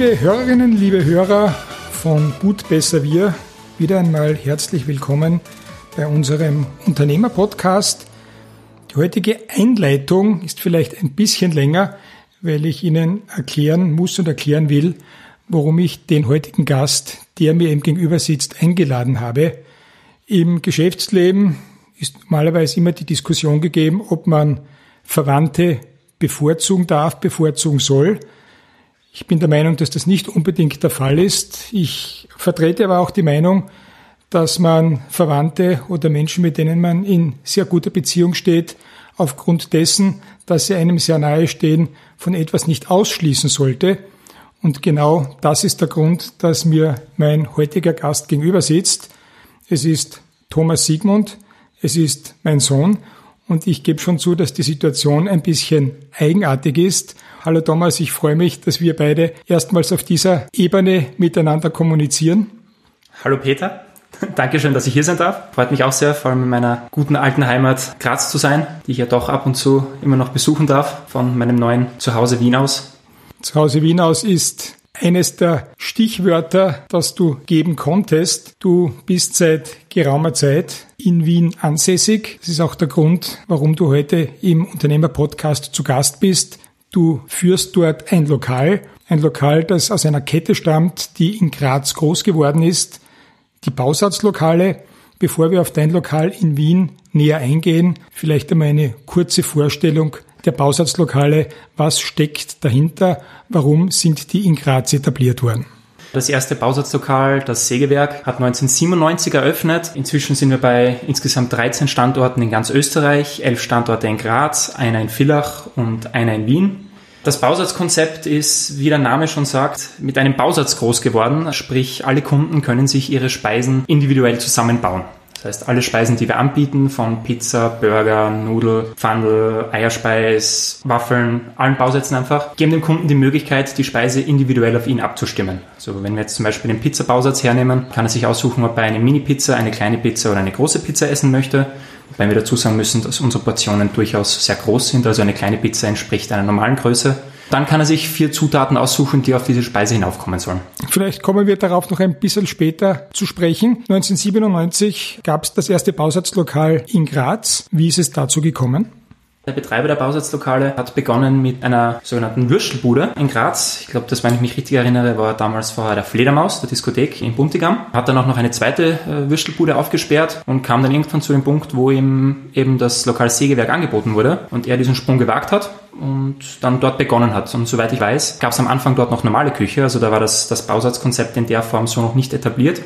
Liebe Hörerinnen, liebe Hörer von Gut Besser Wir, wieder einmal herzlich willkommen bei unserem Unternehmer-Podcast. Die heutige Einleitung ist vielleicht ein bisschen länger, weil ich Ihnen erklären muss und erklären will, warum ich den heutigen Gast, der mir eben gegenüber sitzt, eingeladen habe. Im Geschäftsleben ist normalerweise immer die Diskussion gegeben, ob man Verwandte bevorzugen darf, bevorzugen soll. Ich bin der Meinung, dass das nicht unbedingt der Fall ist. Ich vertrete aber auch die Meinung, dass man Verwandte oder Menschen, mit denen man in sehr guter Beziehung steht, aufgrund dessen, dass sie einem sehr nahe stehen, von etwas nicht ausschließen sollte. Und genau das ist der Grund, dass mir mein heutiger Gast gegenüber sitzt. Es ist Thomas Siegmund, es ist mein Sohn und ich gebe schon zu, dass die Situation ein bisschen eigenartig ist. Hallo Thomas, ich freue mich, dass wir beide erstmals auf dieser Ebene miteinander kommunizieren. Hallo Peter, Dankeschön, dass ich hier sein darf. Freut mich auch sehr, vor allem in meiner guten alten Heimat Graz zu sein, die ich ja doch ab und zu immer noch besuchen darf, von meinem neuen Zuhause Wien aus. Zuhause Wien aus ist eines der Stichwörter, das du geben konntest. Du bist seit geraumer Zeit in Wien ansässig. Das ist auch der Grund, warum du heute im Unternehmer-Podcast zu Gast bist. Du führst dort ein Lokal, ein Lokal, das aus einer Kette stammt, die in Graz groß geworden ist. Die Bausatzlokale. Bevor wir auf dein Lokal in Wien näher eingehen, vielleicht einmal eine kurze Vorstellung der Bausatzlokale. Was steckt dahinter? Warum sind die in Graz etabliert worden? Das erste Bausatzlokal, das Sägewerk, hat 1997 eröffnet. Inzwischen sind wir bei insgesamt 13 Standorten in ganz Österreich, 11 Standorte in Graz, einer in Villach und einer in Wien. Das Bausatzkonzept ist, wie der Name schon sagt, mit einem Bausatz groß geworden. Sprich, alle Kunden können sich ihre Speisen individuell zusammenbauen. Das heißt, alle Speisen, die wir anbieten, von Pizza, Burger, Nudel, Pfandel, Eierspeis, Waffeln, allen Bausätzen einfach, geben dem Kunden die Möglichkeit, die Speise individuell auf ihn abzustimmen. Also wenn wir jetzt zum Beispiel den Pizza-Bausatz hernehmen, kann er sich aussuchen, ob er eine Mini-Pizza, eine kleine Pizza oder eine große Pizza essen möchte. Wobei wir dazu sagen müssen, dass unsere Portionen durchaus sehr groß sind, also eine kleine Pizza entspricht einer normalen Größe. Dann kann er sich vier Zutaten aussuchen, die auf diese Speise hinaufkommen sollen. Vielleicht kommen wir darauf noch ein bisschen später zu sprechen. 1997 gab es das erste Bausatzlokal in Graz. Wie ist es dazu gekommen? Der Betreiber der Bausatzlokale hat begonnen mit einer sogenannten Würstelbude in Graz. Ich glaube, das, wenn ich mich richtig erinnere, war damals vorher der Fledermaus, der Diskothek in Buntigam. Hat dann auch noch eine zweite äh, Würstelbude aufgesperrt und kam dann irgendwann zu dem Punkt, wo ihm eben das Lokal Sägewerk angeboten wurde und er diesen Sprung gewagt hat und dann dort begonnen hat. Und soweit ich weiß, gab es am Anfang dort noch normale Küche, also da war das, das Bausatzkonzept in der Form so noch nicht etabliert.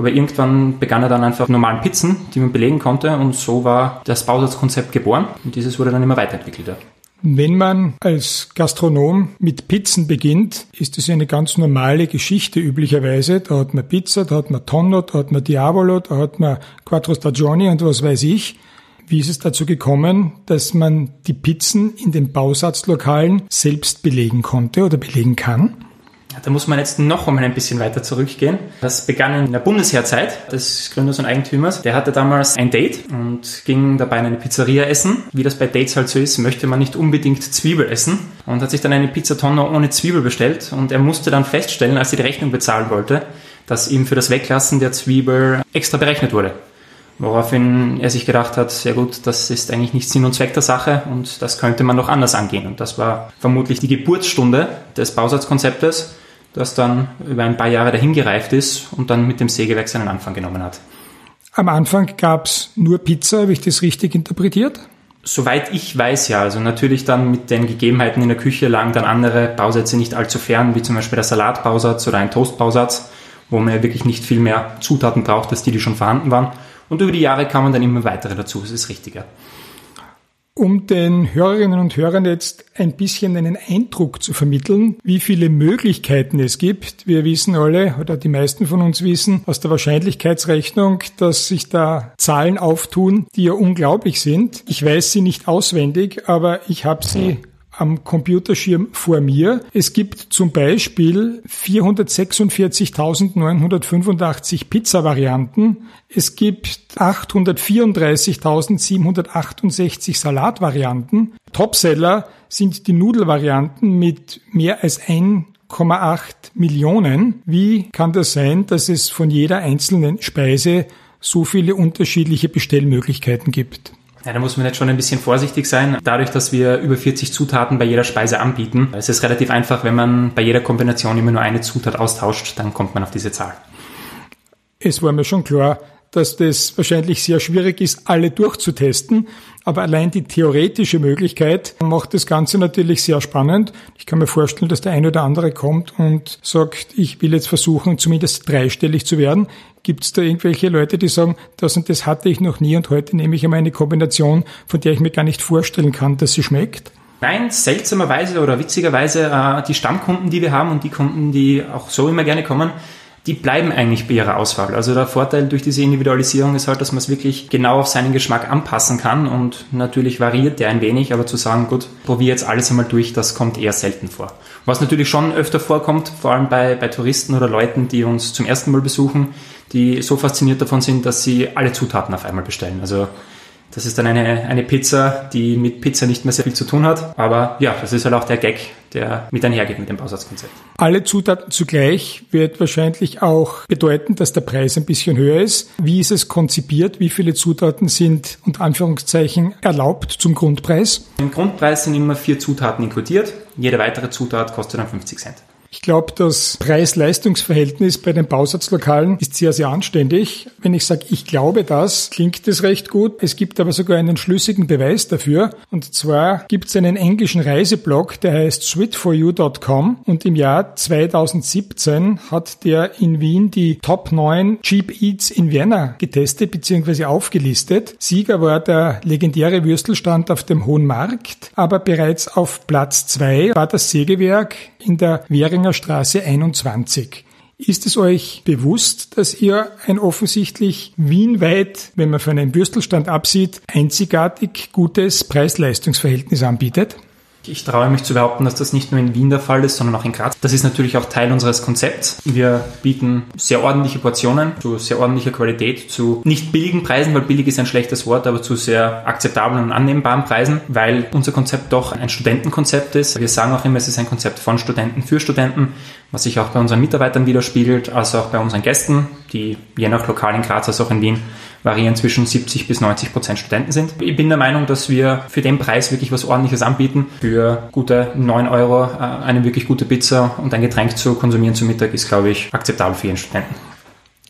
Aber irgendwann begann er dann einfach normalen Pizzen, die man belegen konnte und so war das Bausatzkonzept geboren und dieses wurde dann immer weiterentwickelt. Wenn man als Gastronom mit Pizzen beginnt, ist es eine ganz normale Geschichte üblicherweise. Da hat man Pizza, da hat man Tonno, da hat man Diavolo, da hat man Quattro Stagioni und was weiß ich. Wie ist es dazu gekommen, dass man die Pizzen in den Bausatzlokalen selbst belegen konnte oder belegen kann? Da muss man jetzt noch einmal ein bisschen weiter zurückgehen. Das begann in der Bundesheerzeit des Gründers und Eigentümers. Der hatte damals ein Date und ging dabei in eine Pizzeria essen. Wie das bei Dates halt so ist, möchte man nicht unbedingt Zwiebel essen und hat sich dann eine Pizzatonne ohne Zwiebel bestellt und er musste dann feststellen, als er die Rechnung bezahlen wollte, dass ihm für das Weglassen der Zwiebel extra berechnet wurde. Woraufhin er sich gedacht hat, sehr gut, das ist eigentlich nicht Sinn und Zweck der Sache und das könnte man noch anders angehen. Und das war vermutlich die Geburtsstunde des Bausatzkonzeptes das dann über ein paar Jahre dahin gereift ist und dann mit dem Sägewerk seinen Anfang genommen hat. Am Anfang gab es nur Pizza, habe ich das richtig interpretiert? Soweit ich weiß, ja. Also natürlich dann mit den Gegebenheiten in der Küche lagen dann andere Bausätze nicht allzu fern, wie zum Beispiel der Salatbausatz oder ein Toastbausatz, wo man ja wirklich nicht viel mehr Zutaten braucht, als die, die schon vorhanden waren. Und über die Jahre kamen dann immer weitere dazu, das ist richtiger. Um den Hörerinnen und Hörern jetzt ein bisschen einen Eindruck zu vermitteln, wie viele Möglichkeiten es gibt. Wir wissen alle, oder die meisten von uns wissen aus der Wahrscheinlichkeitsrechnung, dass sich da Zahlen auftun, die ja unglaublich sind. Ich weiß sie nicht auswendig, aber ich habe sie am Computerschirm vor mir. Es gibt zum Beispiel 446.985 Pizza-Varianten. Es gibt 834.768 Salatvarianten. Topseller sind die Nudelvarianten mit mehr als 1 7,8 Millionen. Wie kann das sein, dass es von jeder einzelnen Speise so viele unterschiedliche Bestellmöglichkeiten gibt? Ja, da muss man jetzt schon ein bisschen vorsichtig sein. Dadurch, dass wir über 40 Zutaten bei jeder Speise anbieten, ist es relativ einfach, wenn man bei jeder Kombination immer nur eine Zutat austauscht, dann kommt man auf diese Zahl. Es war mir schon klar, dass das wahrscheinlich sehr schwierig ist, alle durchzutesten. Aber allein die theoretische Möglichkeit macht das Ganze natürlich sehr spannend. Ich kann mir vorstellen, dass der eine oder andere kommt und sagt, ich will jetzt versuchen, zumindest dreistellig zu werden. Gibt es da irgendwelche Leute, die sagen, das und das hatte ich noch nie und heute nehme ich einmal eine Kombination, von der ich mir gar nicht vorstellen kann, dass sie schmeckt? Nein, seltsamerweise oder witzigerweise äh, die Stammkunden, die wir haben und die Kunden, die auch so immer gerne kommen, die bleiben eigentlich bei ihrer Auswahl. Also der Vorteil durch diese Individualisierung ist halt, dass man es wirklich genau auf seinen Geschmack anpassen kann und natürlich variiert der ein wenig, aber zu sagen, gut, probiere jetzt alles einmal durch, das kommt eher selten vor. Was natürlich schon öfter vorkommt, vor allem bei, bei Touristen oder Leuten, die uns zum ersten Mal besuchen, die so fasziniert davon sind, dass sie alle Zutaten auf einmal bestellen. Also das ist dann eine, eine Pizza, die mit Pizza nicht mehr sehr viel zu tun hat. Aber ja, das ist halt auch der Gag, der mit einhergeht mit dem Bausatzkonzept. Alle Zutaten zugleich wird wahrscheinlich auch bedeuten, dass der Preis ein bisschen höher ist. Wie ist es konzipiert? Wie viele Zutaten sind unter Anführungszeichen erlaubt zum Grundpreis? Im Grundpreis sind immer vier Zutaten inkludiert. Jede weitere Zutat kostet dann 50 Cent. Ich glaube, das Preis-Leistungs-Verhältnis bei den Bausatzlokalen ist sehr, sehr anständig. Wenn ich sage, ich glaube das, klingt es recht gut. Es gibt aber sogar einen schlüssigen Beweis dafür. Und zwar gibt es einen englischen Reiseblog, der heißt sweetforyou.com und im Jahr 2017 hat der in Wien die Top 9 Cheap Eats in Vienna getestet bzw. aufgelistet. Sieger war der legendäre Würstelstand auf dem Hohen Markt, aber bereits auf Platz 2 war das Sägewerk in der Straße 21. Ist es euch bewusst, dass ihr ein offensichtlich wienweit, wenn man von einem Würstelstand absieht, einzigartig gutes Preis-Leistungs-Verhältnis anbietet? Ich traue mich zu behaupten, dass das nicht nur in Wien der Fall ist, sondern auch in Graz. Das ist natürlich auch Teil unseres Konzepts. Wir bieten sehr ordentliche Portionen zu sehr ordentlicher Qualität, zu nicht billigen Preisen, weil billig ist ein schlechtes Wort, aber zu sehr akzeptablen und annehmbaren Preisen, weil unser Konzept doch ein Studentenkonzept ist. Wir sagen auch immer, es ist ein Konzept von Studenten für Studenten, was sich auch bei unseren Mitarbeitern widerspiegelt, als auch bei unseren Gästen, die je nach Lokal in Graz als auch in Wien variieren zwischen 70 bis 90 Prozent Studenten sind. Ich bin der Meinung, dass wir für den Preis wirklich was ordentliches anbieten. Für gute 9 Euro äh, eine wirklich gute Pizza und ein Getränk zu konsumieren zum Mittag ist, glaube ich, akzeptabel für jeden Studenten.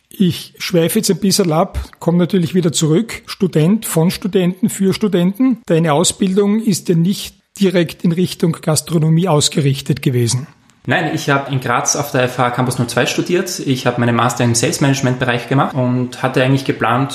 Ich schweife jetzt ein bisschen ab, komme natürlich wieder zurück. Student von Studenten für Studenten. Deine Ausbildung ist ja nicht direkt in Richtung Gastronomie ausgerichtet gewesen. Nein, ich habe in Graz auf der FH Campus 02 studiert. Ich habe meine Master im Sales Management Bereich gemacht und hatte eigentlich geplant,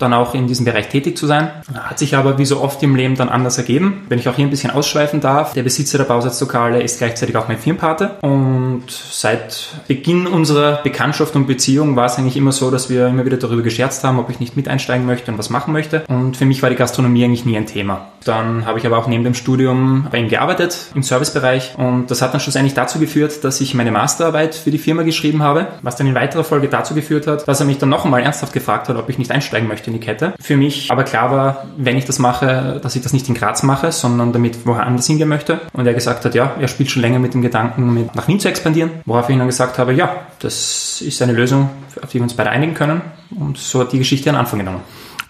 dann auch in diesem Bereich tätig zu sein. Hat sich aber wie so oft im Leben dann anders ergeben. Wenn ich auch hier ein bisschen ausschweifen darf, der Besitzer der Bausatzlokale ist gleichzeitig auch mein Firmenpate und seit Beginn unserer Bekanntschaft und Beziehung war es eigentlich immer so, dass wir immer wieder darüber gescherzt haben, ob ich nicht mit einsteigen möchte und was machen möchte. Und für mich war die Gastronomie eigentlich nie ein Thema. Dann habe ich aber auch neben dem Studium bei ihm gearbeitet im Servicebereich und das hat dann schlussendlich dazu geführt, dass ich meine Masterarbeit für die Firma geschrieben habe, was dann in weiterer Folge dazu geführt hat, dass er mich dann noch einmal ernsthaft gefragt hat, ob ich nicht einsteigen möchte in die Kette. Für mich aber klar war, wenn ich das mache, dass ich das nicht in Graz mache, sondern damit woanders hingehen möchte. Und er gesagt hat, ja, er spielt schon länger mit dem Gedanken, mit nach Wien zu expandieren, worauf ich dann gesagt habe, ja, das ist eine Lösung, auf die wir uns beide einigen können. Und so hat die Geschichte einen Anfang genommen.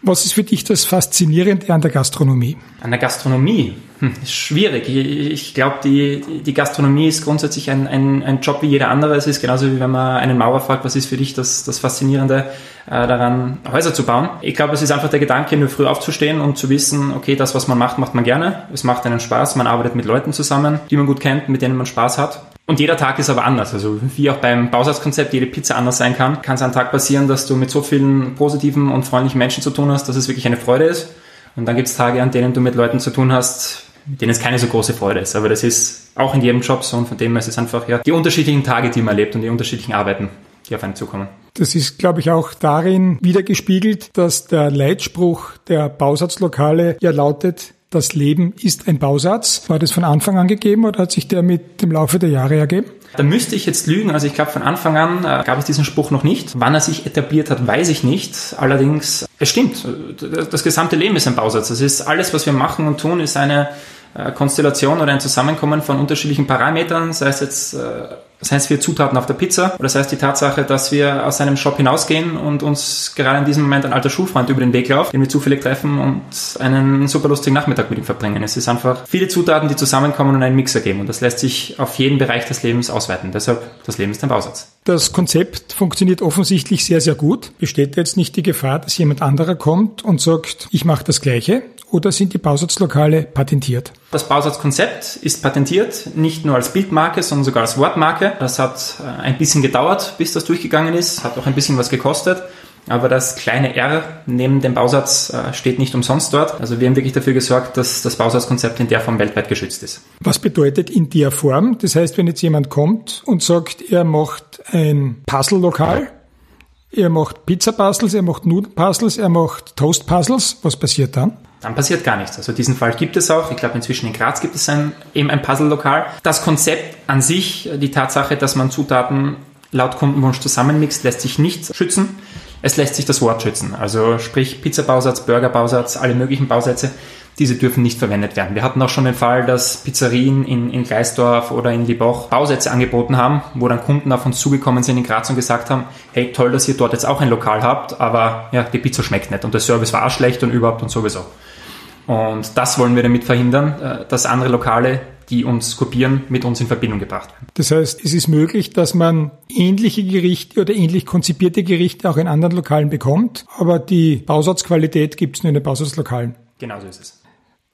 Was ist für dich das Faszinierende an der Gastronomie? An der Gastronomie? Hm, ist schwierig. Ich, ich glaube, die, die Gastronomie ist grundsätzlich ein, ein, ein Job wie jeder andere. Es ist genauso wie wenn man einen Maurer fragt, was ist für dich das, das Faszinierende äh, daran, Häuser zu bauen. Ich glaube, es ist einfach der Gedanke, nur früh aufzustehen und zu wissen, okay, das, was man macht, macht man gerne. Es macht einen Spaß. Man arbeitet mit Leuten zusammen, die man gut kennt, mit denen man Spaß hat. Und jeder Tag ist aber anders. Also wie auch beim Bausatzkonzept jede Pizza anders sein kann, kann es einen Tag passieren, dass du mit so vielen positiven und freundlichen Menschen zu tun hast, dass es wirklich eine Freude ist. Und dann gibt es Tage, an denen du mit Leuten zu tun hast, mit denen es keine so große Freude ist. Aber das ist auch in jedem Job so und von dem her ist es einfach ja die unterschiedlichen Tage, die man erlebt und die unterschiedlichen Arbeiten, die auf einen zukommen. Das ist, glaube ich, auch darin wiedergespiegelt, dass der Leitspruch der Bausatzlokale ja lautet, das Leben ist ein Bausatz. War das von Anfang an gegeben oder hat sich der mit dem Laufe der Jahre ergeben? Da müsste ich jetzt lügen. Also ich glaube, von Anfang an äh, gab es diesen Spruch noch nicht. Wann er sich etabliert hat, weiß ich nicht. Allerdings, es stimmt. Das gesamte Leben ist ein Bausatz. Das ist alles, was wir machen und tun, ist eine äh, Konstellation oder ein Zusammenkommen von unterschiedlichen Parametern, sei es jetzt äh, Das heißt, wir Zutaten auf der Pizza. Oder das heißt, die Tatsache, dass wir aus einem Shop hinausgehen und uns gerade in diesem Moment ein alter Schulfreund über den Weg läuft, den wir zufällig treffen und einen super lustigen Nachmittag mit ihm verbringen. Es ist einfach viele Zutaten, die zusammenkommen und einen Mix ergeben. Und das lässt sich auf jeden Bereich des Lebens ausweiten. Deshalb, das Leben ist ein Bausatz. Das Konzept funktioniert offensichtlich sehr, sehr gut. Besteht jetzt nicht die Gefahr, dass jemand anderer kommt und sagt, ich mache das Gleiche? Oder sind die Bausatzlokale patentiert? Das Bausatzkonzept ist patentiert, nicht nur als Bildmarke, sondern sogar als Wortmarke. Das hat äh, ein bisschen gedauert, bis das durchgegangen ist, hat auch ein bisschen was gekostet. Aber das kleine R neben dem Bausatz äh, steht nicht umsonst dort. Also wir haben wirklich dafür gesorgt, dass das Bausatzkonzept in der Form weltweit geschützt ist. Was bedeutet in der Form? Das heißt, wenn jetzt jemand kommt und sagt, er macht ein Puzzle-Lokal, er macht Pizza-Puzzles, er macht Nudeln-Puzzles, er macht Toast-Puzzles, was passiert dann? Dann passiert gar nichts. Also diesen Fall gibt es auch. Ich glaube, inzwischen in Graz gibt es ein, eben ein Puzzle-Lokal. Das Konzept an sich, die Tatsache, dass man Zutaten laut Kundenwunsch zusammenmixt, lässt sich nicht schützen. Es lässt sich das Wort schützen. Also sprich Pizzabausatz, Burgerbausatz, alle möglichen Bausätze, diese dürfen nicht verwendet werden. Wir hatten auch schon den Fall, dass Pizzerien in, in Gleisdorf oder in Liebach Bausätze angeboten haben, wo dann Kunden auf uns zugekommen sind in Graz und gesagt haben, hey, toll, dass ihr dort jetzt auch ein Lokal habt, aber ja, die Pizza schmeckt nicht und der Service war auch schlecht und überhaupt und sowieso. Und das wollen wir damit verhindern, äh, dass andere Lokale, die uns kopieren, mit uns in Verbindung gebracht werden. Das heißt, es ist möglich, dass man ähnliche Gerichte oder ähnlich konzipierte Gerichte auch in anderen Lokalen bekommt, aber die Bausatzqualität gibt es nur in den Bausatzlokalen. Genau so ist es.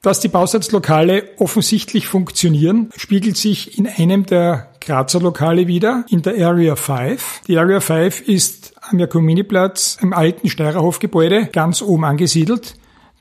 Dass die Bausatzlokale offensichtlich funktionieren, spiegelt sich in einem der Grazer Lokale wieder, in der Area 5. Die Area 5 ist am Jakominiplatz im alten Steirerhofgebäude ganz oben angesiedelt.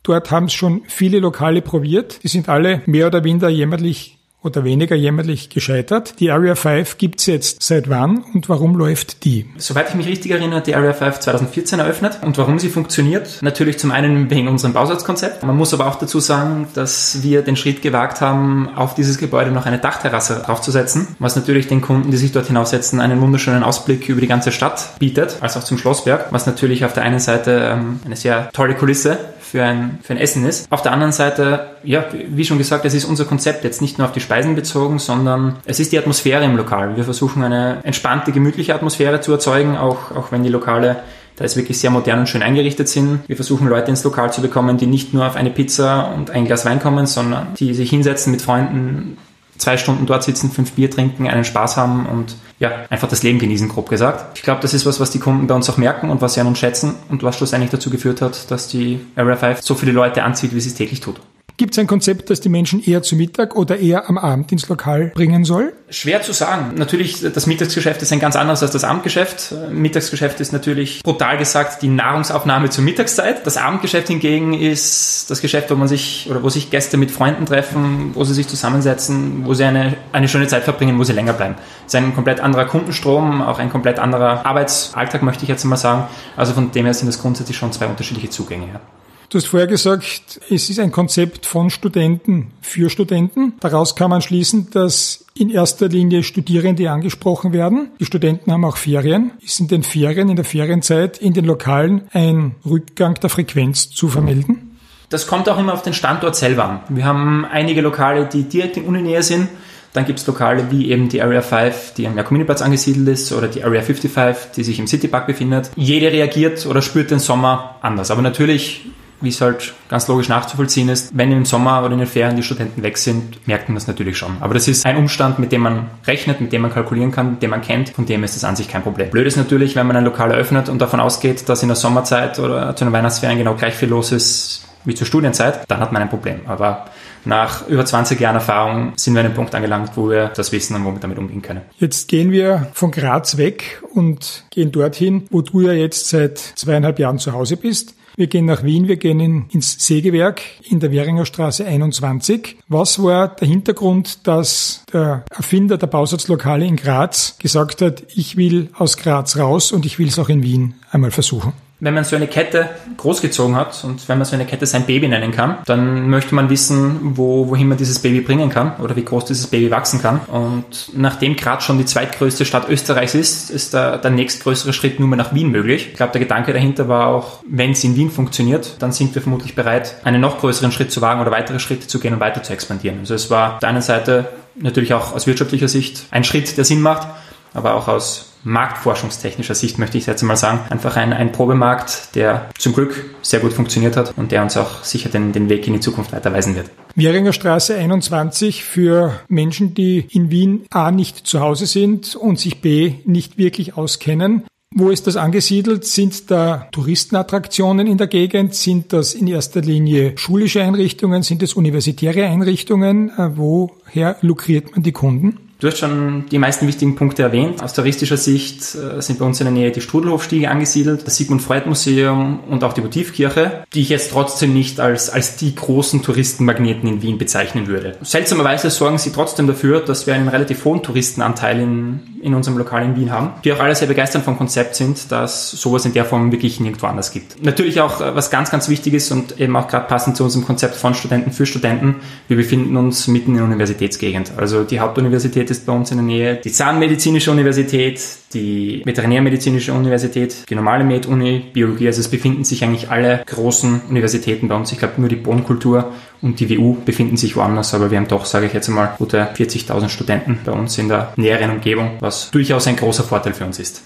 Dort haben es schon viele Lokale probiert. Die sind alle mehr oder minder jämmerlich oder weniger jämmerlich gescheitert. Die Area 5 gibt's jetzt seit wann und warum läuft die? Soweit ich mich richtig erinnere, die Area 5 2014 eröffnet. Und warum sie funktioniert? Natürlich zum einen wegen unserem Bausatzkonzept. Man muss aber auch dazu sagen, dass wir den Schritt gewagt haben, auf dieses Gebäude noch eine Dachterrasse draufzusetzen, was natürlich den Kunden, die sich dort hinaussetzen, einen wunderschönen Ausblick über die ganze Stadt bietet, als auch zum Schlossberg, was natürlich auf der einen Seite ähm, eine sehr tolle Kulisse für ein, für ein Essen ist. Auf der anderen Seite, ja, wie schon gesagt, es ist unser Konzept jetzt nicht nur auf die Speisen bezogen, sondern es ist die Atmosphäre im Lokal. Wir versuchen eine entspannte, gemütliche Atmosphäre zu erzeugen, auch, auch wenn die Lokale da es wirklich sehr modern und schön eingerichtet sind. Wir versuchen Leute ins Lokal zu bekommen, die nicht nur auf eine Pizza und ein Glas Wein kommen, sondern die sich hinsetzen mit Freunden, zwei Stunden dort sitzen, fünf Bier trinken, einen Spaß haben und ja, einfach das Leben genießen, grob gesagt. Ich glaube, das ist was, was die Kunden bei uns auch merken und was sie an uns schätzen und was schlussendlich dazu geführt hat, dass die Area 5 so viele Leute anzieht, wie sie es täglich tut. Gibt es ein Konzept, das die Menschen eher zu Mittag oder eher am Abend ins Lokal bringen soll? Schwer zu sagen. Natürlich, das Mittagsgeschäft ist ein ganz anderes als das Abendgeschäft. Mittagsgeschäft ist natürlich brutal gesagt die Nahrungsaufnahme zur Mittagszeit. Das Abendgeschäft hingegen ist das Geschäft, wo man sich oder wo sich Gäste mit Freunden treffen, wo sie sich zusammensetzen, wo sie eine, eine schöne Zeit verbringen, wo sie länger bleiben. Es ist ein komplett anderer Kundenstrom, auch ein komplett anderer Arbeitsalltag, möchte ich jetzt mal sagen. Also von dem her sind das grundsätzlich schon zwei unterschiedliche Zugänge. Ja. Du hast vorher gesagt, es ist ein Konzept von Studenten für Studenten. Daraus kann man schließen, dass in erster Linie Studierende angesprochen werden. Die Studenten haben auch Ferien. Ist in den Ferien, in der Ferienzeit in den Lokalen ein Rückgang der Frequenz zu vermelden? Das kommt auch immer auf den Standort selber an. Wir haben einige Lokale, die direkt in Uninähe sind. Dann gibt es Lokale wie eben die Area 5, die am Jakominiplatz angesiedelt ist, oder die Area 55, die sich im Citypark befindet. Jede reagiert oder spürt den Sommer anders. Aber natürlich wie es halt ganz logisch nachzuvollziehen ist, wenn im Sommer oder in den Ferien die Studenten weg sind, merkt man das natürlich schon. Aber das ist ein Umstand, mit dem man rechnet, mit dem man kalkulieren kann, den man kennt, von dem ist das an sich kein Problem. Blöd ist natürlich, wenn man ein Lokal eröffnet und davon ausgeht, dass in der Sommerzeit oder zu den Weihnachtsferien genau gleich viel los ist wie zur Studienzeit, dann hat man ein Problem. Aber nach über 20 Jahren Erfahrung sind wir an einem Punkt angelangt, wo wir das wissen und wo wir damit umgehen können. Jetzt gehen wir von Graz weg und gehen dorthin, wo du ja jetzt seit zweieinhalb Jahren zu Hause bist. Wir gehen nach Wien, wir gehen in, ins Sägewerk in der Währinger Straße 21. Was war der Hintergrund, dass der Erfinder der Bausatzlokale in Graz gesagt hat, ich will aus Graz raus und ich will es auch in Wien einmal versuchen? Wenn man so eine Kette großgezogen hat und wenn man so eine Kette sein Baby nennen kann, dann möchte man wissen, wo, wohin man dieses Baby bringen kann oder wie groß dieses Baby wachsen kann. Und nachdem Graz schon die zweitgrößte Stadt Österreichs ist, ist der, der nächstgrößere Schritt nur mehr nach Wien möglich. Ich glaube, der Gedanke dahinter war auch, wenn es in Wien funktioniert, dann sind wir vermutlich bereit, einen noch größeren Schritt zu wagen oder weitere Schritte zu gehen und weiter zu expandieren. Also es war auf der einen Seite natürlich auch aus wirtschaftlicher Sicht ein Schritt, der Sinn macht. Aber auch aus marktforschungstechnischer Sicht möchte ich jetzt mal sagen, einfach ein, ein Probemarkt, der zum Glück sehr gut funktioniert hat und der uns auch sicher den, den Weg in die Zukunft weiterweisen wird. Wieringer Straße 21 für Menschen, die in Wien A nicht zu Hause sind und sich B nicht wirklich auskennen. Wo ist das angesiedelt? Sind da Touristenattraktionen in der Gegend? Sind das in erster Linie schulische Einrichtungen? Sind es universitäre Einrichtungen? Äh, woher lukriert man die Kunden? Du hast schon die meisten wichtigen Punkte erwähnt. Aus touristischer Sicht äh, sind bei uns in der Nähe die Strudelhofstiege angesiedelt, das Sigmund Freud Museum und auch die Votivkirche, die ich jetzt trotzdem nicht als, als die großen Touristenmagneten in Wien bezeichnen würde. Seltsamerweise sorgen sie trotzdem dafür, dass wir einen relativ hohen Touristenanteil in, in unserem Lokal in Wien haben, die auch alle sehr begeistert vom Konzept sind, dass sowas in der Form wirklich nirgendwo anders gibt. Natürlich auch, äh, was ganz, ganz wichtig ist und eben auch gerade passend zu unserem Konzept von Studenten für Studenten, wir befinden uns mitten in der Universitätsgegend. Also die Hauptuniversität Ist bei uns in der Nähe, die Zahnmedizinische Universität, die Veterinärmedizinische Universität, die normale Med-Uni, Biologie. Also es befinden sich eigentlich alle großen Universitäten bei uns. Ich glaube nur die Bodenkultur und die WU befinden sich woanders, aber wir haben doch, sage ich jetzt einmal, gute 40.000 Studenten bei uns in der näheren Umgebung, was durchaus ein großer Vorteil für uns ist.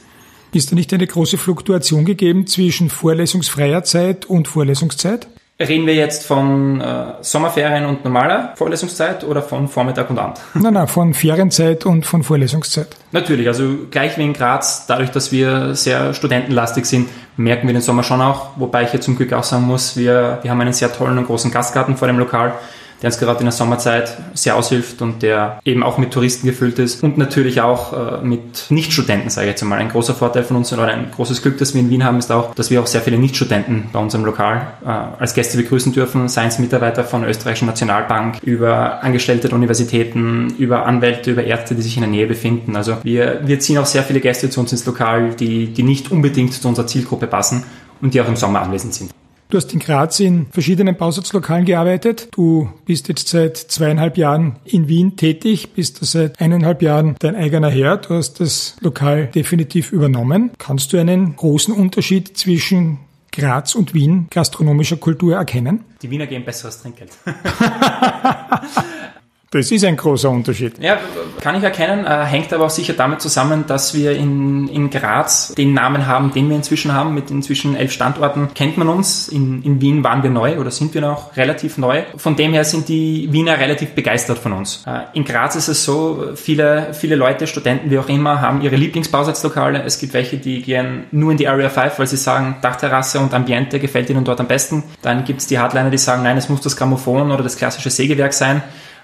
Ist da nicht eine große Fluktuation gegeben zwischen vorlesungsfreier Zeit und Vorlesungszeit? Reden wir jetzt von äh, Sommerferien und normaler Vorlesungszeit oder von Vormittag und Abend? Nein, nein, von Ferienzeit und von Vorlesungszeit. Natürlich, also gleich wie in Graz, dadurch, dass wir sehr studentenlastig sind, merken wir den Sommer schon auch, wobei ich hier zum Glück auch sagen muss, wir, wir haben einen sehr tollen und großen Gastgarten vor dem Lokal der uns gerade in der Sommerzeit sehr aushilft und der eben auch mit Touristen gefüllt ist und natürlich auch äh, mit Nichtstudenten, sage ich jetzt einmal. Ein großer Vorteil von uns oder ein großes Glück, das wir in Wien haben, ist auch, dass wir auch sehr viele Nichtstudenten bei unserem Lokal äh, als Gäste begrüßen dürfen, seien es Mitarbeiter von österreichischen Nationalbank, über Angestellte der Universitäten, über Anwälte, über Ärzte, die sich in der Nähe befinden. Also wir, wir ziehen auch sehr viele Gäste zu uns ins Lokal, die, die nicht unbedingt zu unserer Zielgruppe passen und die auch im Sommer anwesend sind. Du hast in Graz in verschiedenen Bausatzlokalen gearbeitet. Du bist jetzt seit zweieinhalb Jahren in Wien tätig, bist du seit eineinhalb Jahren dein eigener Herr. Du hast das Lokal definitiv übernommen. Kannst du einen großen Unterschied zwischen Graz und Wien gastronomischer Kultur erkennen? Die Wiener geben besseres Trinkgeld. Das ist ein großer Unterschied. Ja, kann ich erkennen, äh, hängt aber auch sicher damit zusammen, dass wir in, in Graz den Namen haben, den wir inzwischen haben. Mit inzwischen elf Standorten kennt man uns. In, in Wien waren wir neu oder sind wir noch relativ neu. Von dem her sind die Wiener relativ begeistert von uns. Äh, in Graz ist es so, viele, viele Leute, Studenten, wie auch immer, haben ihre Lieblingsbausatzlokale. Es gibt welche, die gehen nur in die Area 5, weil sie sagen, Dachterrasse und Ambiente gefällt ihnen dort am besten. Dann gibt es die Hardliner, die sagen, nein, es muss das Grammophon oder das klassische Sägewerk sein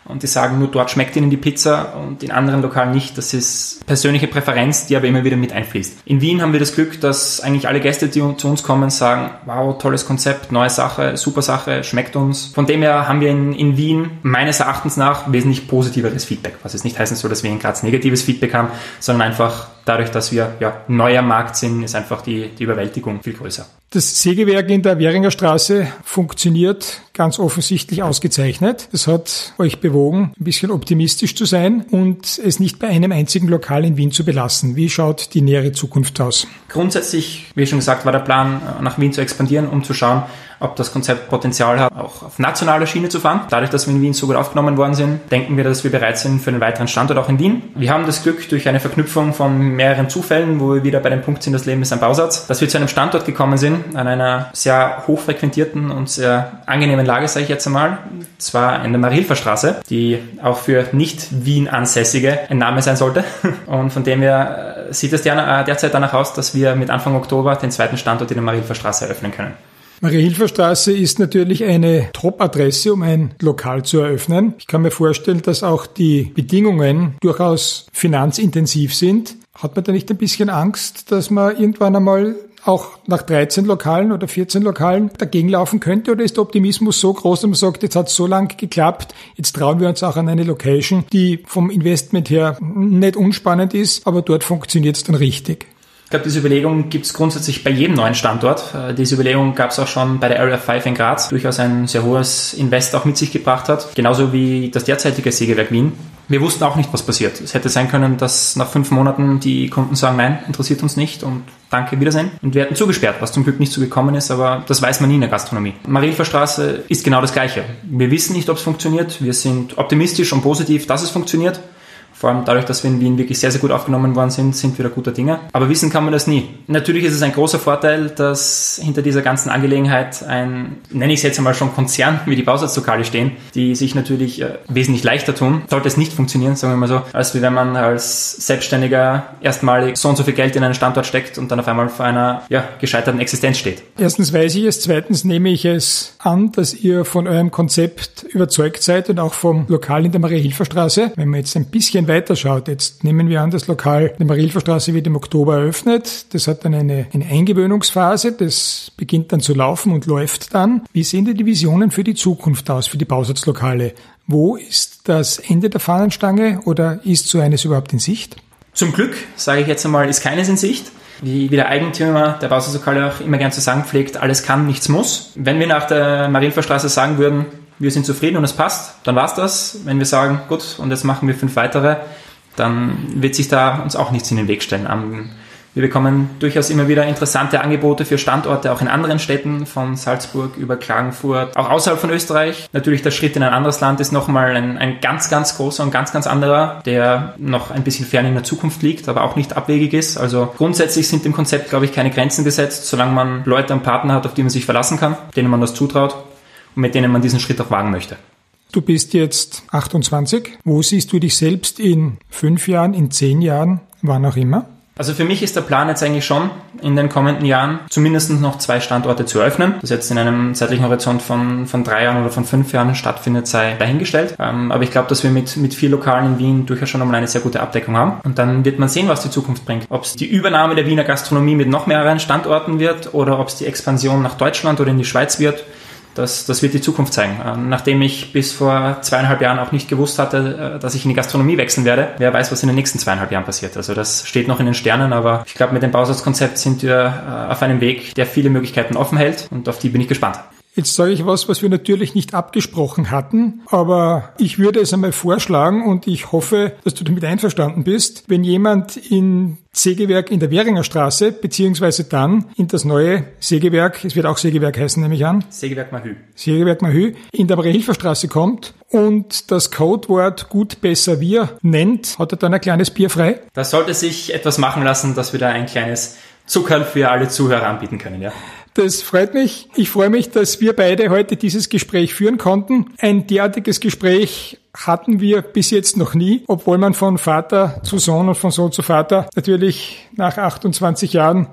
und die sagen nur, dort schmeckt ihnen die Pizza und in anderen Lokalen nicht. Das ist persönliche Präferenz, die aber immer wieder mit einfließt. In Wien haben wir das Glück, dass eigentlich alle Gäste, die zu uns kommen, sagen, wow, tolles Konzept, neue Sache, super Sache, schmeckt uns. Von dem her haben wir in, in Wien meines Erachtens nach wesentlich positiveres Feedback, was jetzt nicht heißen soll, dass wir in Graz negatives Feedback haben, sondern einfach dadurch, dass wir ja, neuer Markt sind, ist einfach die, die Überwältigung viel größer. Das Sägewerk in der Währinger Straße funktioniert ganz offensichtlich ausgezeichnet. Das hat euch bewogen, ein bisschen optimistisch zu sein und es nicht bei einem einzigen Lokal in Wien zu belassen. Wie schaut die nähere Zukunft aus? Grundsätzlich, wie schon gesagt, war der Plan, nach Wien zu expandieren, um zu schauen, ob das Konzept Potenzial hat, auch auf nationaler Schiene zu fahren. Dadurch, dass wir in Wien so gut aufgenommen worden sind, denken wir, dass wir bereit sind für einen weiteren Standort auch in Wien. Wir haben das Glück durch eine Verknüpfung von mehreren Zufällen, wo wir wieder bei dem Punkt sind, das Leben ist ein Bausatz, dass wir zu einem Standort gekommen sind, an einer sehr hochfrequentierten und sehr angenehmen Lage, sage ich jetzt einmal, zwar in der Marilfer Straße, die auch für nicht Wien ansässige ein Name sein sollte. Und von dem her äh, sieht es derzeit danach aus, dass wir mit Anfang Oktober den zweiten Standort in der Marilfer Straße eröffnen können. Marie-Hilfer-Straße ist natürlich eine Top-Adresse, um ein Lokal zu eröffnen. Ich kann mir vorstellen, dass auch die Bedingungen durchaus finanzintensiv sind. Hat man da nicht ein bisschen Angst, dass man irgendwann einmal auch nach 13 Lokalen oder 14 Lokalen dagegen laufen könnte? Oder ist der Optimismus so groß, dass man sagt, jetzt hat es so lang geklappt, jetzt trauen wir uns auch an eine Location, die vom Investment her nicht unspannend ist, aber dort funktioniert es dann richtig? Ich glaube, diese Überlegung gibt es grundsätzlich bei jedem neuen Standort. Äh, diese Überlegung gab es auch schon bei der Area 5 in Graz, durchaus ein sehr hohes Invest auch mit sich gebracht hat, genauso wie das derzeitige Sägewerk Wien. Wir wussten auch nicht, was passiert. Es hätte sein können, dass nach fünf Monaten die Kunden sagen, nein, interessiert uns nicht und danke, Wiedersehen. Und wir hätten zugesperrt, was zum Glück nicht so gekommen ist, aber das weiß man nie in der Gastronomie. Marienfer Straße ist genau das Gleiche. Wir wissen nicht, ob es funktioniert. Wir sind optimistisch und positiv, dass es funktioniert. Vor allem dadurch, dass wir in Wien wirklich sehr, sehr gut aufgenommen worden sind, sind wir da guter Dinge. Aber wissen kann man das nie. Natürlich ist es ein großer Vorteil, dass hinter dieser ganzen Angelegenheit ein, nenne ich es jetzt einmal schon Konzern wie die Bausatzlokale stehen, die sich natürlich äh, wesentlich leichter tun. Sollte es nicht funktionieren, sagen wir mal so, als wenn man als Selbstständiger erstmalig so und so viel Geld in einen Standort steckt und dann auf einmal vor einer ja, gescheiterten Existenz steht. Erstens weiß ich es, zweitens nehme ich es an, dass ihr von eurem Konzept überzeugt seid und auch vom Lokal in der Maria-Hilfer-Straße. Wenn man jetzt ein bisschen weiterschaut. Jetzt nehmen wir an, das Lokal der Marilferstraße wird im Oktober eröffnet. Das hat dann eine, eine Eingewöhnungsphase. Das beginnt dann zu laufen und läuft dann. Wie sehen die Visionen für die Zukunft aus, für die Bausatzlokale? Wo ist das Ende der Fahnenstange oder ist so eines überhaupt in Sicht? Zum Glück, sage ich jetzt einmal, ist keines in Sicht. Wie, wie der Eigentümer der Bausatzlokale auch immer gern zu sagen pflegt, alles kann, nichts muss. Wenn wir nach der Marienverstraße sagen würden, wir sind zufrieden und es passt, dann war's das. Wenn wir sagen, gut, und jetzt machen wir fünf weitere, dann wird sich da uns auch nichts in den Weg stellen. Wir bekommen durchaus immer wieder interessante Angebote für Standorte auch in anderen Städten, von Salzburg über Klagenfurt, auch außerhalb von Österreich. Natürlich der Schritt in ein anderes Land ist nochmal ein, ein ganz, ganz großer und ganz, ganz anderer, der noch ein bisschen fern in der Zukunft liegt, aber auch nicht abwegig ist. Also grundsätzlich sind dem Konzept, glaube ich, keine Grenzen gesetzt, solange man Leute und Partner hat, auf die man sich verlassen kann, denen man das zutraut und mit denen man diesen Schritt auch wagen möchte. Du bist jetzt 28. Wo siehst du dich selbst in fünf Jahren, in zehn Jahren, wann auch immer? Also für mich ist der Plan jetzt eigentlich schon, in den kommenden Jahren zumindest noch zwei Standorte zu öffnen. Das jetzt in einem zeitlichen Horizont von, von drei Jahren oder von fünf Jahren stattfindet, sei dahingestellt. Ähm, aber ich glaube, dass wir mit, mit vier Lokalen in Wien durchaus schon einmal eine sehr gute Abdeckung haben. Und dann wird man sehen, was die Zukunft bringt. Ob es die Übernahme der Wiener Gastronomie mit noch mehreren Standorten wird oder ob es die Expansion nach Deutschland oder in die Schweiz wird das, das wird die Zukunft zeigen. Ähm, nachdem ich bis vor zweieinhalb Jahren auch nicht gewusst hatte, äh, dass ich in die Gastronomie wechseln werde, wer weiß, was in den nächsten zweieinhalb Jahren passiert. Also das steht noch in den Sternen, aber ich glaube, mit dem Bausatzkonzept sind wir äh, auf einem Weg, der viele Möglichkeiten offen hält und auf die bin ich gespannt. Jetzt sage ich was, was wir natürlich nicht abgesprochen hatten, aber ich würde es einmal vorschlagen und ich hoffe, dass du damit einverstanden bist, wenn jemand in Sägewerk in der Währinger Straße, beziehungsweise dann in das neue Sägewerk, es wird auch Sägewerk heißen, nehme ich an. Sägewerk Mahü. Sägewerk Mahü, in der Marie-Hilfer-Straße kommt und das Codewort gut, besser, wir nennt, hat er dann ein kleines Bier frei? Das sollte sich etwas machen lassen, dass wir da ein kleines Zuckern für alle Zuhörer anbieten können, ja. Das freut mich. Ich freue mich, dass wir beide heute dieses Gespräch führen konnten. Ein derartiges Gespräch hatten wir bis jetzt noch nie, obwohl man von Vater zu Sohn und von Sohn zu Vater natürlich nach 28 Jahren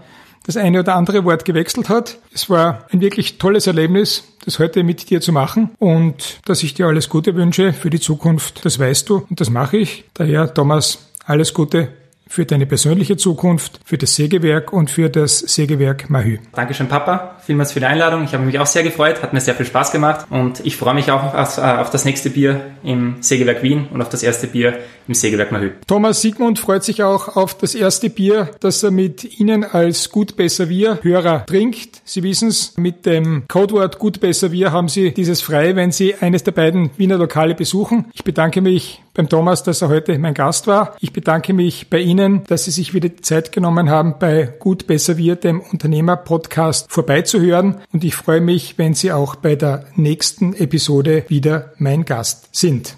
das eine oder andere Wort gewechselt hat. Es war ein wirklich tolles Erlebnis, das heute mit dir zu machen und dass ich dir alles Gute wünsche für die Zukunft, das weißt du und das mache ich. Daher, Thomas, alles Gute für deine persönliche Zukunft, für das Sägewerk und für das Sägewerk Mahü. Dankeschön, Papa. Vielmals für die Einladung. Ich habe mich auch sehr gefreut, hat mir sehr viel Spaß gemacht und ich freue mich auch auf, auf das nächste Bier im Sägewerk Wien und auf das erste Bier im Sägewerk Mahü. Thomas Sigmund freut sich auch auf das erste Bier, das er mit Ihnen als Gut Besser Wir Hörer trinkt. Sie wissen es, mit dem Codewort Gut Besser Wir haben Sie dieses frei, wenn Sie eines der beiden Wiener Lokale besuchen. Ich bedanke mich beim Thomas, dass er heute mein Gast war. Ich bedanke mich bei Ihnen, dass Sie sich wieder die Zeit genommen haben, bei Gut Besser Wir, dem Unternehmer-Podcast, vorbeizuhören. Und ich freue mich, wenn Sie auch bei der nächsten Episode wieder mein Gast sind.